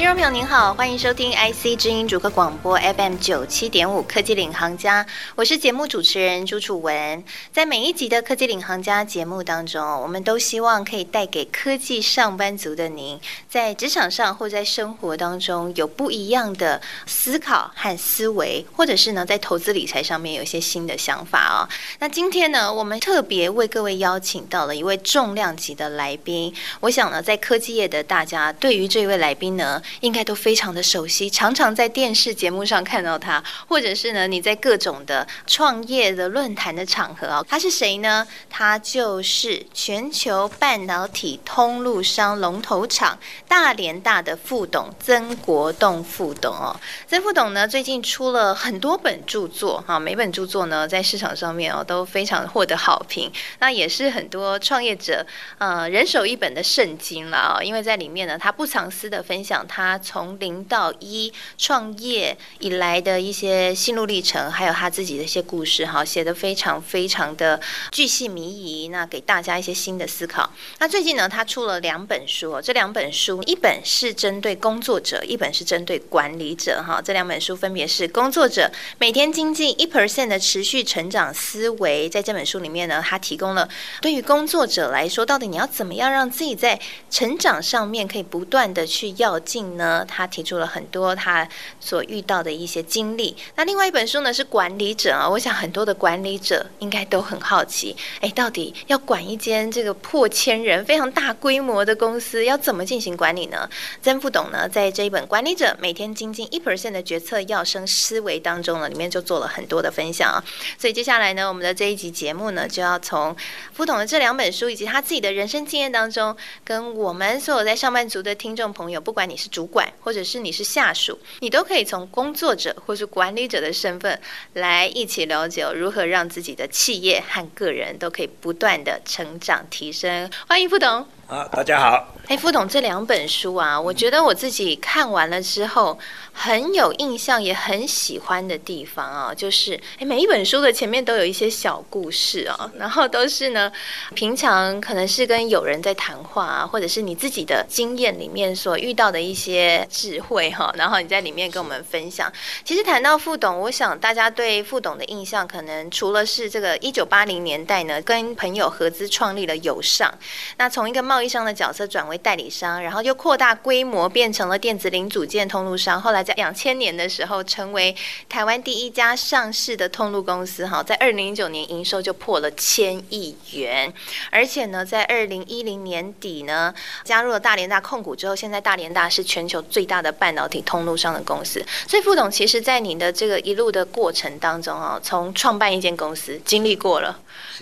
听众朋友您好，欢迎收听 IC 知音主客广播 FM 九七点五科技领航家，我是节目主持人朱楚文。在每一集的科技领航家节目当中，我们都希望可以带给科技上班族的您，在职场上或在生活当中有不一样的思考和思维，或者是呢在投资理财上面有一些新的想法、哦。那今天呢，我们特别为各位邀请到了一位重量级的来宾。我想呢，在科技业的大家对于这位来宾呢，应该都非常的熟悉，常常在电视节目上看到他，或者是呢，你在各种的创业的论坛的场合啊，他是谁呢？他就是全球半导体通路商龙头厂大联大的副董曾国栋副董哦。曾副董呢，最近出了很多本著作哈，每本著作呢，在市场上面哦都非常获得好评，那也是很多创业者呃人手一本的圣经了啊，因为在里面呢，他不藏私的分享。他他从零到一创业以来的一些心路历程，还有他自己的一些故事，哈，写得非常非常的巨细靡遗，那给大家一些新的思考。那最近呢，他出了两本书，这两本书一本是针对工作者，一本是针对管理者，哈，这两本书分别是《工作者每天精进一 percent 的持续成长思维》。在这本书里面呢，他提供了对于工作者来说，到底你要怎么样让自己在成长上面可以不断的去要进呢？他提出了很多他所遇到的一些经历。那另外一本书呢，是管理者啊，我想很多的管理者应该都很好奇，哎，到底要管一间这个破千人、非常大规模的公司，要怎么进行管理呢？曾副董呢，在这一本《管理者每天精进一 percent 的决策要生思维》当中呢，里面就做了很多的分享啊。所以接下来呢，我们的这一集节目呢，就要从副董的这两本书以及他自己的人生经验当中，跟我们所有在上班族的听众朋友，不管你是主管，或者是你是下属，你都可以从工作者或是管理者的身份来一起了解如何让自己的企业和个人都可以不断的成长提升。欢迎副董。啊，大家好。哎，副董，这两本书啊，我觉得我自己看完了之后很有印象，也很喜欢的地方啊，就是哎，每一本书的前面都有一些小故事啊，然后都是呢，平常可能是跟友人在谈话啊，或者是你自己的经验里面所遇到的一些智慧哈，然后你在里面跟我们分享。其实谈到副董，我想大家对副董的印象，可能除了是这个一九八零年代呢，跟朋友合资创立了友尚，那从一个贸易商的角色转为代理商，然后又扩大规模变成了电子零组件通路商。后来在两千年的时候，成为台湾第一家上市的通路公司。哈，在二零零九年营收就破了千亿元，而且呢，在二零一零年底呢，加入了大连大控股之后，现在大连大是全球最大的半导体通路商的公司。所以副董，其实，在您的这个一路的过程当中啊，从创办一间公司经历过了，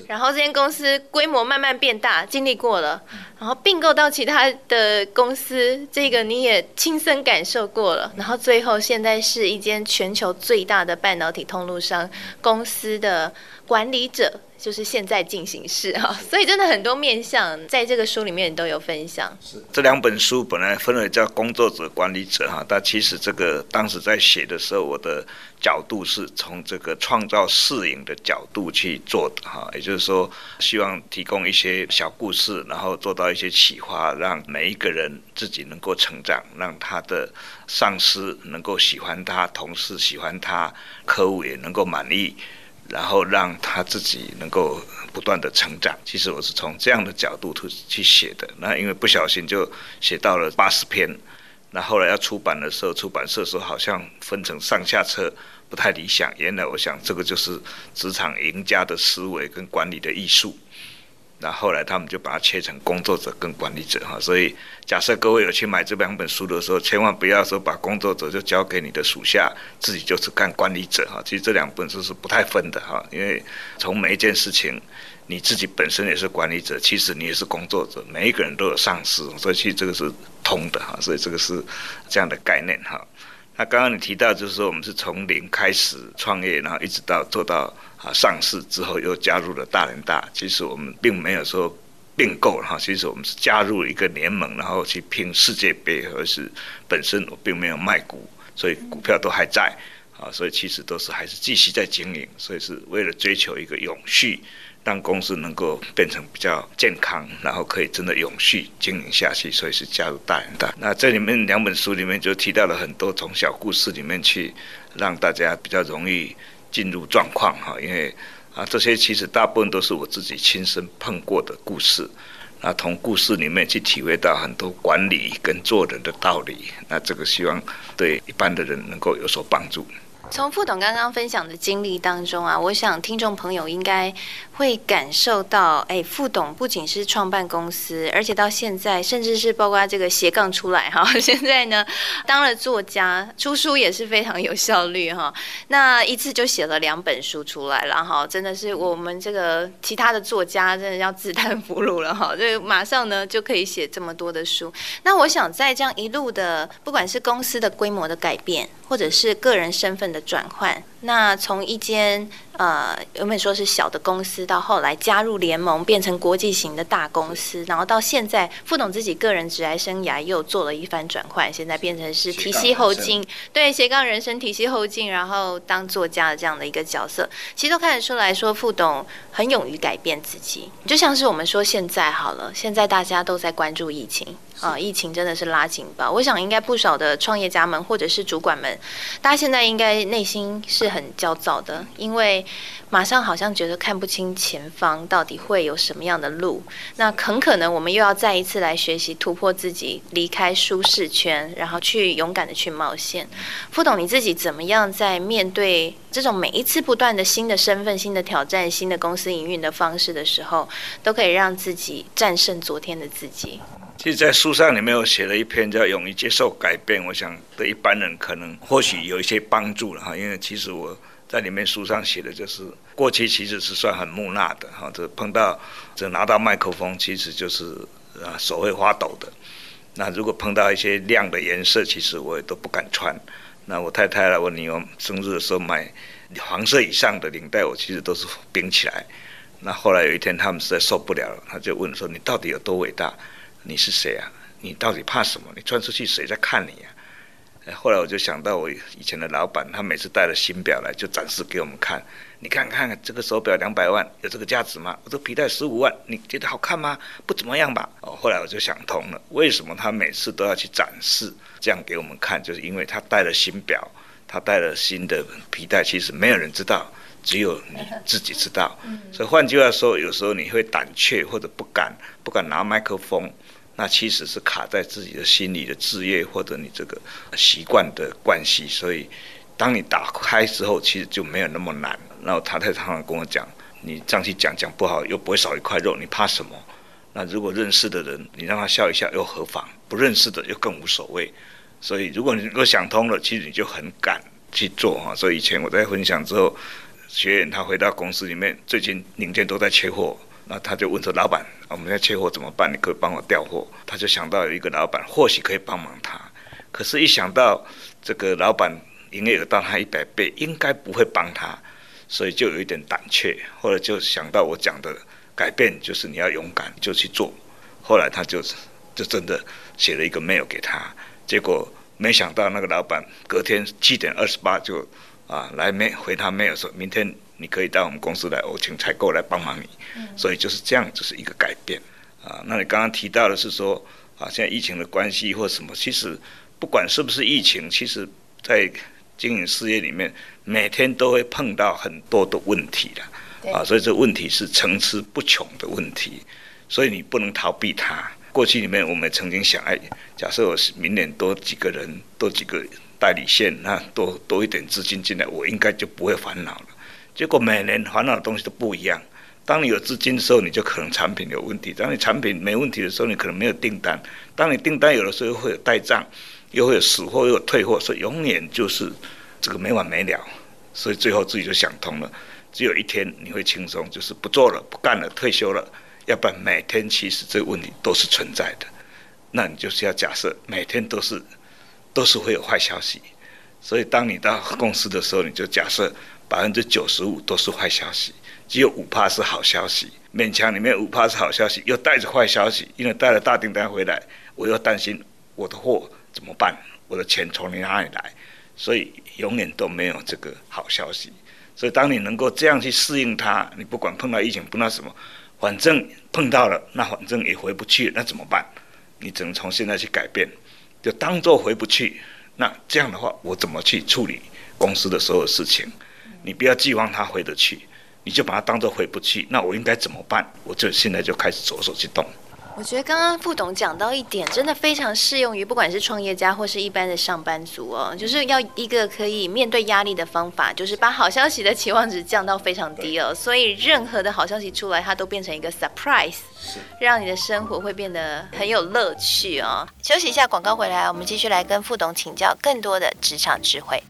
然后这间公司规模慢慢变大，经历过了。然后并购到其他的公司，这个你也亲身感受过了。然后最后现在是一间全球最大的半导体通路商公司的管理者。就是现在进行式哈，所以真的很多面向在这个书里面都有分享。是这两本书本来分为叫工作者、管理者哈，但其实这个当时在写的时候，我的角度是从这个创造适应的角度去做的哈，也就是说，希望提供一些小故事，然后做到一些启发，让每一个人自己能够成长，让他的上司能够喜欢他，同事喜欢他，客户也能够满意。然后让他自己能够不断的成长。其实我是从这样的角度去去写的。那因为不小心就写到了八十篇。那后来要出版的时候，出版社说好像分成上下册不太理想。原来我想这个就是职场赢家的思维跟管理的艺术。那后来他们就把它切成工作者跟管理者哈，所以假设各位有去买这两本书的时候，千万不要说把工作者就交给你的属下，自己就是干管理者哈。其实这两本书是不太分的哈，因为从每一件事情，你自己本身也是管理者，其实你也是工作者，每一个人都有上司，所以其实这个是通的哈，所以这个是这样的概念哈。那刚刚你提到就是说我们是从零开始创业，然后一直到做到。啊，上市之后又加入了大联大。其实我们并没有说并购哈，其实我们是加入了一个联盟，然后去拼世界杯，而是本身我并没有卖股，所以股票都还在啊，所以其实都是还是继续在经营，所以是为了追求一个永续，让公司能够变成比较健康，然后可以真的永续经营下去，所以是加入大人大。那这里面两本书里面就提到了很多从小故事里面去让大家比较容易进入状况哈，因为啊这些其实大部分都是我自己亲身碰过的故事。那从故事里面去体会到很多管理跟做人的道理，那这个希望对一般的人能够有所帮助。从副董刚刚分享的经历当中啊，我想听众朋友应该会感受到，哎，副董不仅是创办公司，而且到现在，甚至是包括这个斜杠出来哈，现在呢当了作家，出书也是非常有效率哈。那一次就写了两本书出来了哈，真的是我们这个其他的作家真的要自叹弗如了哈，这马上呢就可以写这么多的书。那我想在这样一路的，不管是公司的规模的改变，或者是个人身份的转换，那从一间呃，原本说是小的公司，到后来加入联盟，变成国际型的大公司，然后到现在副董自己个人职涯生涯又做了一番转换，现在变成是提膝后进，对斜杠人生提膝后进，然后当作家的这样的一个角色，其实都看得出来说副董很勇于改变自己，就像是我们说现在好了，现在大家都在关注疫情。啊，疫情真的是拉警报，我想应该不少的创业家们或者是主管们，大家现在应该内心是很焦躁的，因为马上好像觉得看不清前方到底会有什么样的路。那很可能我们又要再一次来学习突破自己，离开舒适圈，然后去勇敢的去冒险。副董你自己怎么样在面对这种每一次不断的新的身份、新的挑战、新的公司营运的方式的时候，都可以让自己战胜昨天的自己？其实，在书上里面我写了一篇叫《勇于接受改变》，我想对一般人可能或许有一些帮助了哈。因为其实我在里面书上写的就是过去其实是算很木讷的哈，这碰到这拿到麦克风其实就是啊手会发抖的。那如果碰到一些亮的颜色，其实我也都不敢穿。那我太太来我女儿生日的时候买黄色以上的领带，我其实都是冰起来。那后来有一天他们实在受不了了，他就问说：“你到底有多伟大？”你是谁啊？你到底怕什么？你穿出去谁在看你呀？后来我就想到我以前的老板，他每次带了新表来就展示给我们看。你看看这个手表两百万，有这个价值吗？我这皮带十五万，你觉得好看吗？不怎么样吧？哦，后来我就想通了，为什么他每次都要去展示这样给我们看？就是因为他带了新表，他带了新的皮带，其实没有人知道，只有你自己知道。所以换句话说，有时候你会胆怯或者不敢，不敢拿麦克风。那其实是卡在自己的心里的志业，或者你这个习惯的关系，所以当你打开之后，其实就没有那么难。然后他在常常跟我讲，你这样去讲讲不好，又不会少一块肉，你怕什么？那如果认识的人，你让他笑一笑又何妨？不认识的又更无所谓。所以如果你如果想通了，其实你就很敢去做哈。所以以前我在分享之后，学员他回到公司里面，最近零件都在缺货。那他就问说：“老板，我们要缺货怎么办？你可以帮我调货。”他就想到有一个老板或许可以帮忙他，可是，一想到这个老板营业额到他一百倍，应该不会帮他，所以就有一点胆怯。后来就想到我讲的改变，就是你要勇敢，就去做。后来他就就真的写了一个 mail 给他，结果没想到那个老板隔天七点二十八就啊来没回他 mail 说明天。你可以到我们公司来，我请采购来帮忙你，所以就是这样，就是一个改变啊。那你刚刚提到的是说啊，现在疫情的关系或什么，其实不管是不是疫情，其实在经营事业里面，每天都会碰到很多的问题的啊，所以这问题是层出不穷的问题，所以你不能逃避它。过去里面我们曾经想，哎，假设我是明年多几个人，多几个代理线，那多多一点资金进来，我应该就不会烦恼了。结果每年烦恼的东西都不一样。当你有资金的时候，你就可能产品有问题；当你产品没问题的时候，你可能没有订单；当你订单有的时候，会有呆账，又会有死货，又有退货，所以永远就是这个没完没了。所以最后自己就想通了，只有一天你会轻松，就是不做了、不干了、退休了。要不然每天其实这个问题都是存在的。那你就是要假设每天都是都是会有坏消息。所以当你到公司的时候，你就假设。百分之九十五都是坏消息，只有五趴是好消息。勉强里面五趴是好消息，又带着坏消息，因为带了大订单回来，我又担心我的货怎么办，我的钱从你哪里来？所以永远都没有这个好消息。所以当你能够这样去适应它，你不管碰到疫情，碰到什么，反正碰到了，那反正也回不去，那怎么办？你只能从现在去改变，就当做回不去。那这样的话，我怎么去处理公司的所有事情？你不要寄望他回得去，你就把它当做回不去。那我应该怎么办？我就现在就开始着手去动。我觉得刚刚副董讲到一点，真的非常适用于不管是创业家或是一般的上班族哦，就是要一个可以面对压力的方法，就是把好消息的期望值降到非常低哦，所以任何的好消息出来，它都变成一个 surprise，让你的生活会变得很有乐趣哦。休息一下，广告回来，我们继续来跟副董请教更多的职场智慧。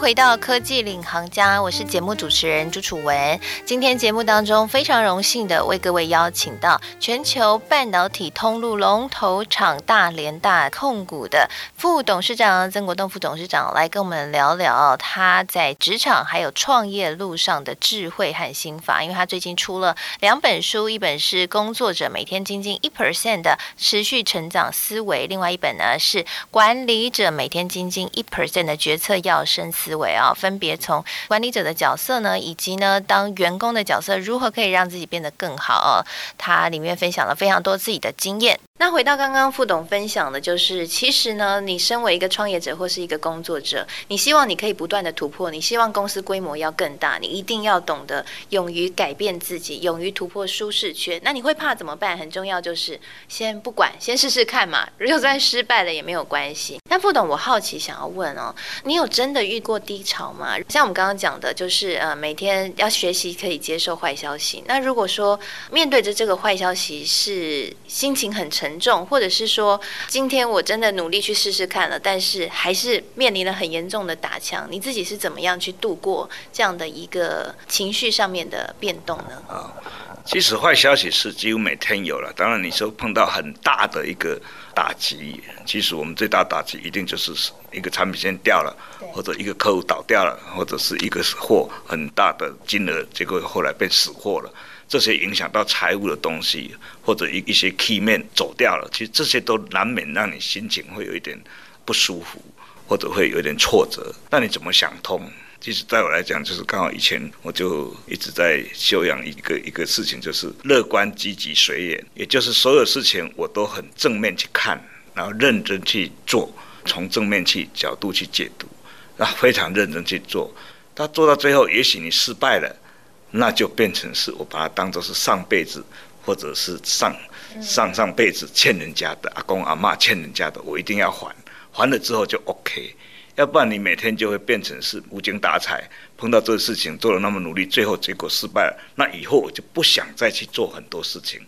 回到科技领航家，我是节目主持人朱楚文。今天节目当中非常荣幸的为各位邀请到全球半导体通路龙头厂大连大控股的副董事长曾国栋副董事长来跟我们聊聊他在职场还有创业路上的智慧和心法。因为他最近出了两本书，一本是《工作者每天精进一 percent 的持续成长思维》，另外一本呢是《管理者每天精进一 percent 的决策要深思思维啊，分别从管理者的角色呢，以及呢当员工的角色，如何可以让自己变得更好啊。他里面分享了非常多自己的经验。那回到刚刚副董分享的，就是其实呢，你身为一个创业者或是一个工作者，你希望你可以不断的突破，你希望公司规模要更大，你一定要懂得勇于改变自己，勇于突破舒适圈。那你会怕怎么办？很重要就是先不管，先试试看嘛。如果再失败了也没有关系。但副董，我好奇想要问哦，你有真的遇过低潮吗？像我们刚刚讲的，就是呃，每天要学习可以接受坏消息。那如果说面对着这个坏消息是心情很沉。严重，或者是说，今天我真的努力去试试看了，但是还是面临了很严重的打枪。你自己是怎么样去度过这样的一个情绪上面的变动呢？啊，其实坏消息是几乎每天有了。当然，你说碰到很大的一个打击，其实我们最大打击一定就是一个产品线掉了，或者一个客户倒掉了，或者是一个货很大的金额，结果后来变死货了。这些影响到财务的东西，或者一一些 key man 走掉了，其实这些都难免让你心情会有一点不舒服，或者会有一点挫折。那你怎么想通？其实在我来讲，就是刚好以前我就一直在修养一个一个事情，就是乐观、积极、随缘，也就是所有事情我都很正面去看，然后认真去做，从正面去角度去解读，然后非常认真去做。他做到最后，也许你失败了。那就变成是我把它当做是上辈子，或者是上上上辈子欠人家的阿公阿嬷欠人家的，我一定要还，还了之后就 OK，要不然你每天就会变成是无精打采，碰到这个事情做了那么努力，最后结果失败了，那以后我就不想再去做很多事情，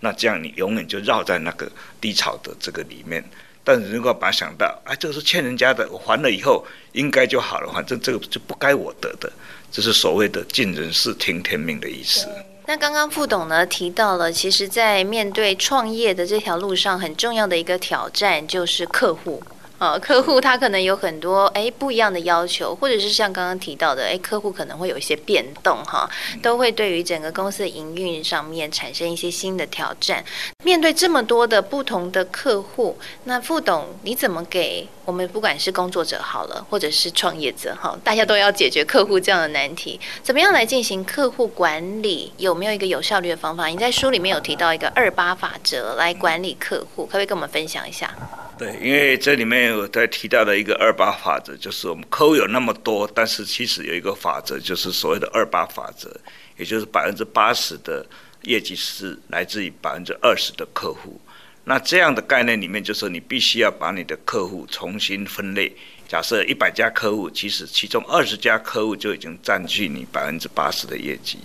那这样你永远就绕在那个低潮的这个里面。但是如果把想到，哎，这个是欠人家的，我还了以后应该就好了，反正这个就不该我得的。这是所谓的尽人事听天命的意思。那刚刚副董呢提到了，其实，在面对创业的这条路上，很重要的一个挑战就是客户。呃，客户他可能有很多哎不一样的要求，或者是像刚刚提到的，哎，客户可能会有一些变动哈，都会对于整个公司的营运上面产生一些新的挑战。面对这么多的不同的客户，那副董你怎么给我们不管是工作者好了，或者是创业者哈，大家都要解决客户这样的难题，怎么样来进行客户管理？有没有一个有效率的方法？你在书里面有提到一个二八法则来管理客户，可不可以跟我们分享一下？对，因为这里面有在提到的一个二八法则，就是我们客户有那么多，但是其实有一个法则，就是所谓的二八法则，也就是百分之八十的业绩是来自于百分之二十的客户。那这样的概念里面，就是你必须要把你的客户重新分类。假设一百家客户，其实其中二十家客户就已经占据你百分之八十的业绩，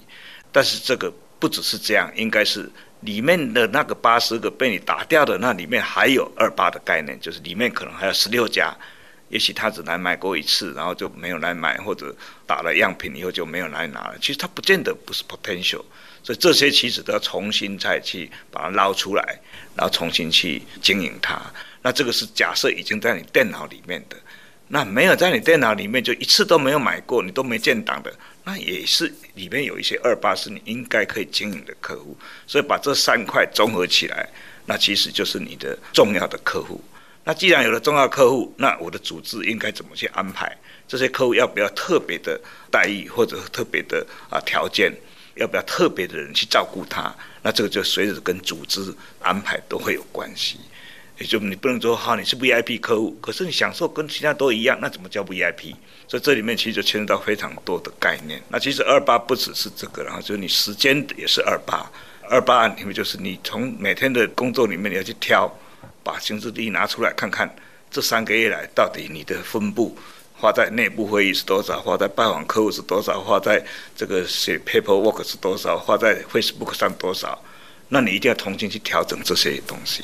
但是这个不只是这样，应该是。里面的那个八十个被你打掉的，那里面还有二八的概念，就是里面可能还有十六家，也许他只来买过一次，然后就没有来买，或者打了样品以后就没有来拿了。其实他不见得不是 potential，所以这些其实都要重新再去把它捞出来，然后重新去经营它。那这个是假设已经在你电脑里面的，那没有在你电脑里面就一次都没有买过，你都没建档的，那也是里面有一些二八是你应该可以经营的客户，所以把这三块综合起来，那其实就是你的重要的客户。那既然有了重要客户，那我的组织应该怎么去安排？这些客户要不要特别的待遇或者特别的啊条件？要不要特别的人去照顾他？那这个就随着跟组织安排都会有关系。也就你不能说哈，你是 VIP 客户，可是你享受跟其他都一样，那怎么叫 VIP？所以这里面其实就牵扯到非常多的概念。那其实二八不只是这个，然后就是你时间也是二八。二八里面就是你从每天的工作里面你要去挑。把行事历拿出来看看，这三个月来到底你的分布花在内部会议是多少，花在拜访客户是多少，花在这个写 paperwork 是多少，花在 Facebook 上多少？那你一定要重新去调整这些东西，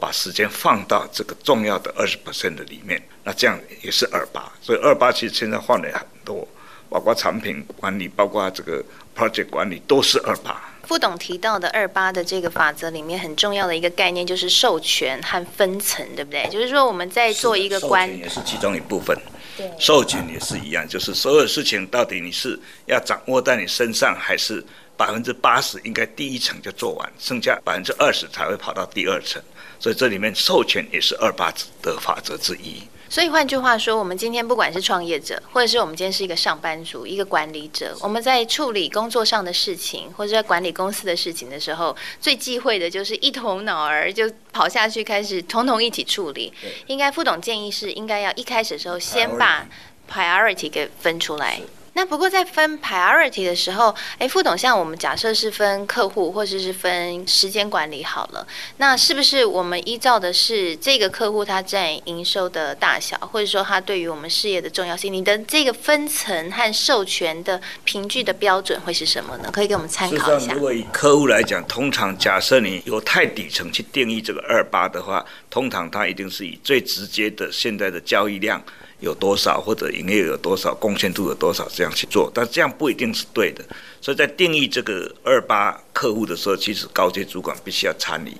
把时间放到这个重要的二十 percent 的里面。那这样也是二八，所以二八其实现在换了很多，包括产品管理，包括这个 project 管理，都是二八。副董提到的二八的这个法则里面很重要的一个概念就是授权和分层，对不对？就是说我们在做一个关，也是其中一部分。对，授权也是一样，就是所有事情到底你是要掌握在你身上，还是百分之八十应该第一层就做完，剩下百分之二十才会跑到第二层。所以这里面授权也是二八的法则之一。所以换句话说，我们今天不管是创业者，或者是我们今天是一个上班族、一个管理者，我们在处理工作上的事情，或者在管理公司的事情的时候，最忌讳的就是一头脑儿就跑下去开始统统一起处理。应该副总建议是，应该要一开始的时候先把 priority 给分出来。那不过在分 priority 的时候，哎，副总，像我们假设是分客户或者是分时间管理好了，那是不是我们依照的是这个客户他占营收的大小，或者说他对于我们事业的重要性？你的这个分层和授权的凭据的标准会是什么呢？可以给我们参考一下。如果以客户来讲，通常假设你有太底层去定义这个二八的话，通常它一定是以最直接的现在的交易量。有多少或者营业额有多少，贡献度有多少，这样去做，但这样不一定是对的。所以在定义这个二八客户的时候，其实高阶主管必须要参与，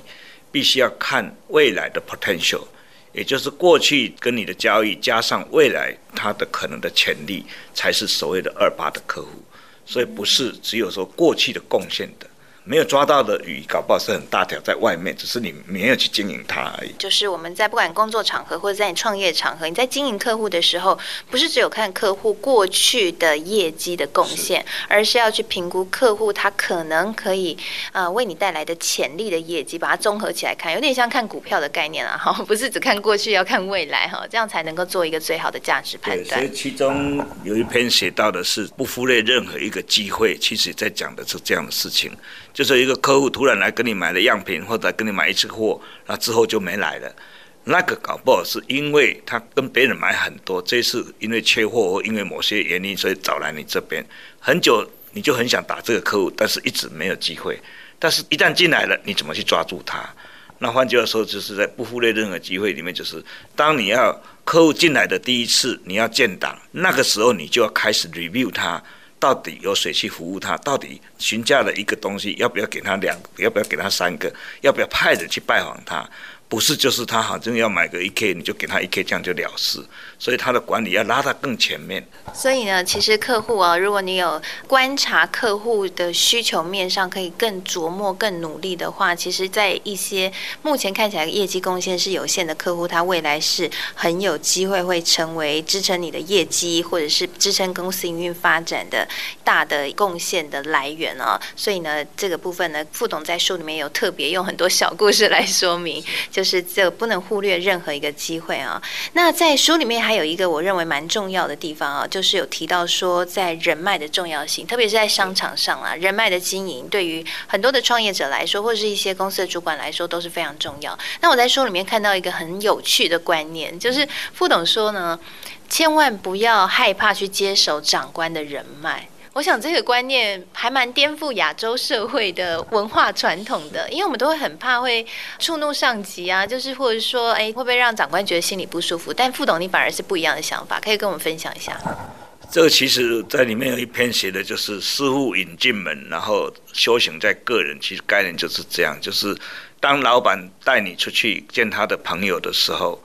必须要看未来的 potential，也就是过去跟你的交易加上未来它的可能的潜力，才是所谓的二八的客户。所以不是只有说过去的贡献的。没有抓到的鱼，搞不好是很大条，在外面，只是你没有去经营它而已。就是我们在不管工作场合或者在你创业场合，你在经营客户的时候，不是只有看客户过去的业绩的贡献，是而是要去评估客户他可能可以呃为你带来的潜力的业绩，把它综合起来看，有点像看股票的概念啊，哈，不是只看过去，要看未来哈，这样才能够做一个最好的价值判断。所以其中有一篇写到的是不忽略任何一个机会，其实在讲的是这样的事情。就是一个客户突然来跟你买了样品，或者跟你买一次货，那之后就没来了。那个搞不好是因为他跟别人买很多，这次因为缺货或因为某些原因，所以找来你这边。很久你就很想打这个客户，但是一直没有机会。但是一旦进来了，你怎么去抓住他？那换句话说，就是在不忽略任何机会里面，就是当你要客户进来的第一次，你要建档，那个时候你就要开始 review 他。到底有谁去服务他？到底询价的一个东西，要不要给他两？要不要给他三个？要不要派人去拜访他？不是，就是他好像要买个一 K，你就给他一 K，这样就了事。所以他的管理要拉到更前面。所以呢，其实客户啊，如果你有观察客户的需求面上，可以更琢磨、更努力的话，其实，在一些目前看起来业绩贡献是有限的客户，他未来是很有机会会成为支撑你的业绩，或者是支撑公司营运发展的大的贡献的来源啊。所以呢，这个部分呢，副董在书里面有特别用很多小故事来说明，就是这不能忽略任何一个机会啊。那在书里面还有一个我认为蛮重要的地方啊，就是有提到说在人脉的重要性，特别是在商场上啊，人脉的经营对于很多的创业者来说，或者是一些公司的主管来说都是非常重要。那我在书里面看到一个很有趣的观念，就是副董说呢，千万不要害怕去接手长官的人脉。我想这个观念还蛮颠覆亚洲社会的文化传统的，因为我们都会很怕会触怒上级啊，就是或者说，哎，会不会让长官觉得心里不舒服？但副董你反而是不一样的想法，可以跟我们分享一下。这个其实在里面有一篇写的就是师傅引进门，然后修行在个人。其实概念就是这样，就是当老板带你出去见他的朋友的时候，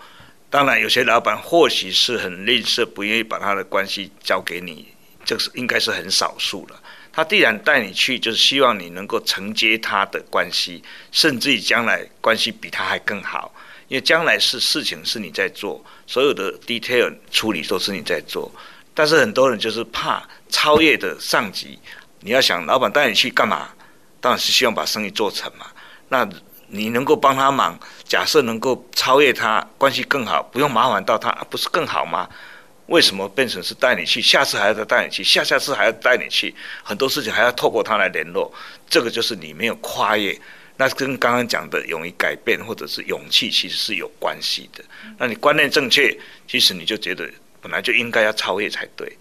当然有些老板或许是很吝啬，不愿意把他的关系交给你。这是应该是很少数了。他既然带你去，就是希望你能够承接他的关系，甚至于将来关系比他还更好。因为将来是事情是你在做，所有的 detail 处理都是你在做。但是很多人就是怕超越的上级。你要想，老板带你去干嘛？当然是希望把生意做成嘛。那你能够帮他忙，假设能够超越他，关系更好，不用麻烦到他，不是更好吗？为什么变成是带你去？下次还要再带你去，下下次还要带你去，很多事情还要透过他来联络。这个就是你没有跨越，那跟刚刚讲的勇于改变或者是勇气其实是有关系的。那你观念正确，其实你就觉得本来就应该要超越才对。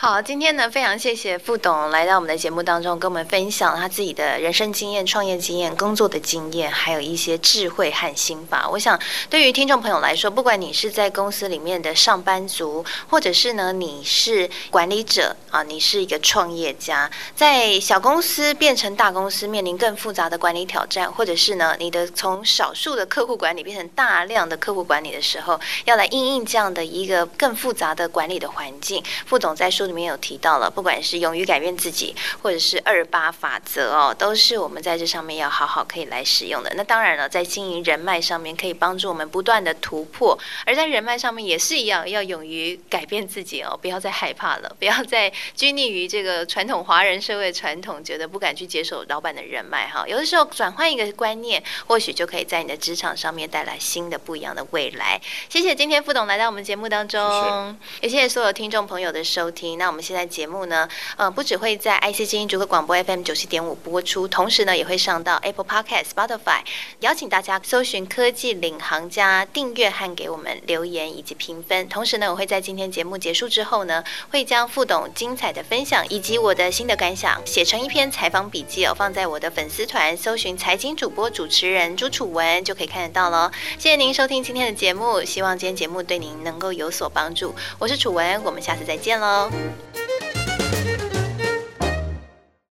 好，今天呢，非常谢谢副董来到我们的节目当中，跟我们分享他自己的人生经验、创业经验、工作的经验，还有一些智慧和心法。我想，对于听众朋友来说，不管你是在公司里面的上班族，或者是呢，你是管理者啊，你是一个创业家，在小公司变成大公司，面临更复杂的管理挑战，或者是呢，你的从少数的客户管理变成大量的客户管理的时候，要来应应这样的一个更复杂的管理的环境，副总。在说里面有提到了，不管是勇于改变自己，或者是二八法则哦，都是我们在这上面要好好可以来使用的。那当然了，在经营人脉上面，可以帮助我们不断的突破；而在人脉上面也是一样，要勇于改变自己哦，不要再害怕了，不要再拘泥于这个传统华人社会传统，觉得不敢去接受老板的人脉哈。有的时候转换一个观念，或许就可以在你的职场上面带来新的不一样的未来。谢谢今天副董来到我们节目当中，谢谢也谢谢所有听众朋友的收。听，那我们现在节目呢，呃，不只会在 IC 精英逐客广播 FM 九七点五播出，同时呢，也会上到 Apple Podcast、Spotify，邀请大家搜寻科技领航家订阅和给我们留言以及评分。同时呢，我会在今天节目结束之后呢，会将副董精彩的分享以及我的心得感想写成一篇采访笔记哦，放在我的粉丝团，搜寻财经主播主持人朱楚文就可以看得到了。谢谢您收听今天的节目，希望今天节目对您能够有所帮助。我是楚文，我们下次再见喽。Thank you.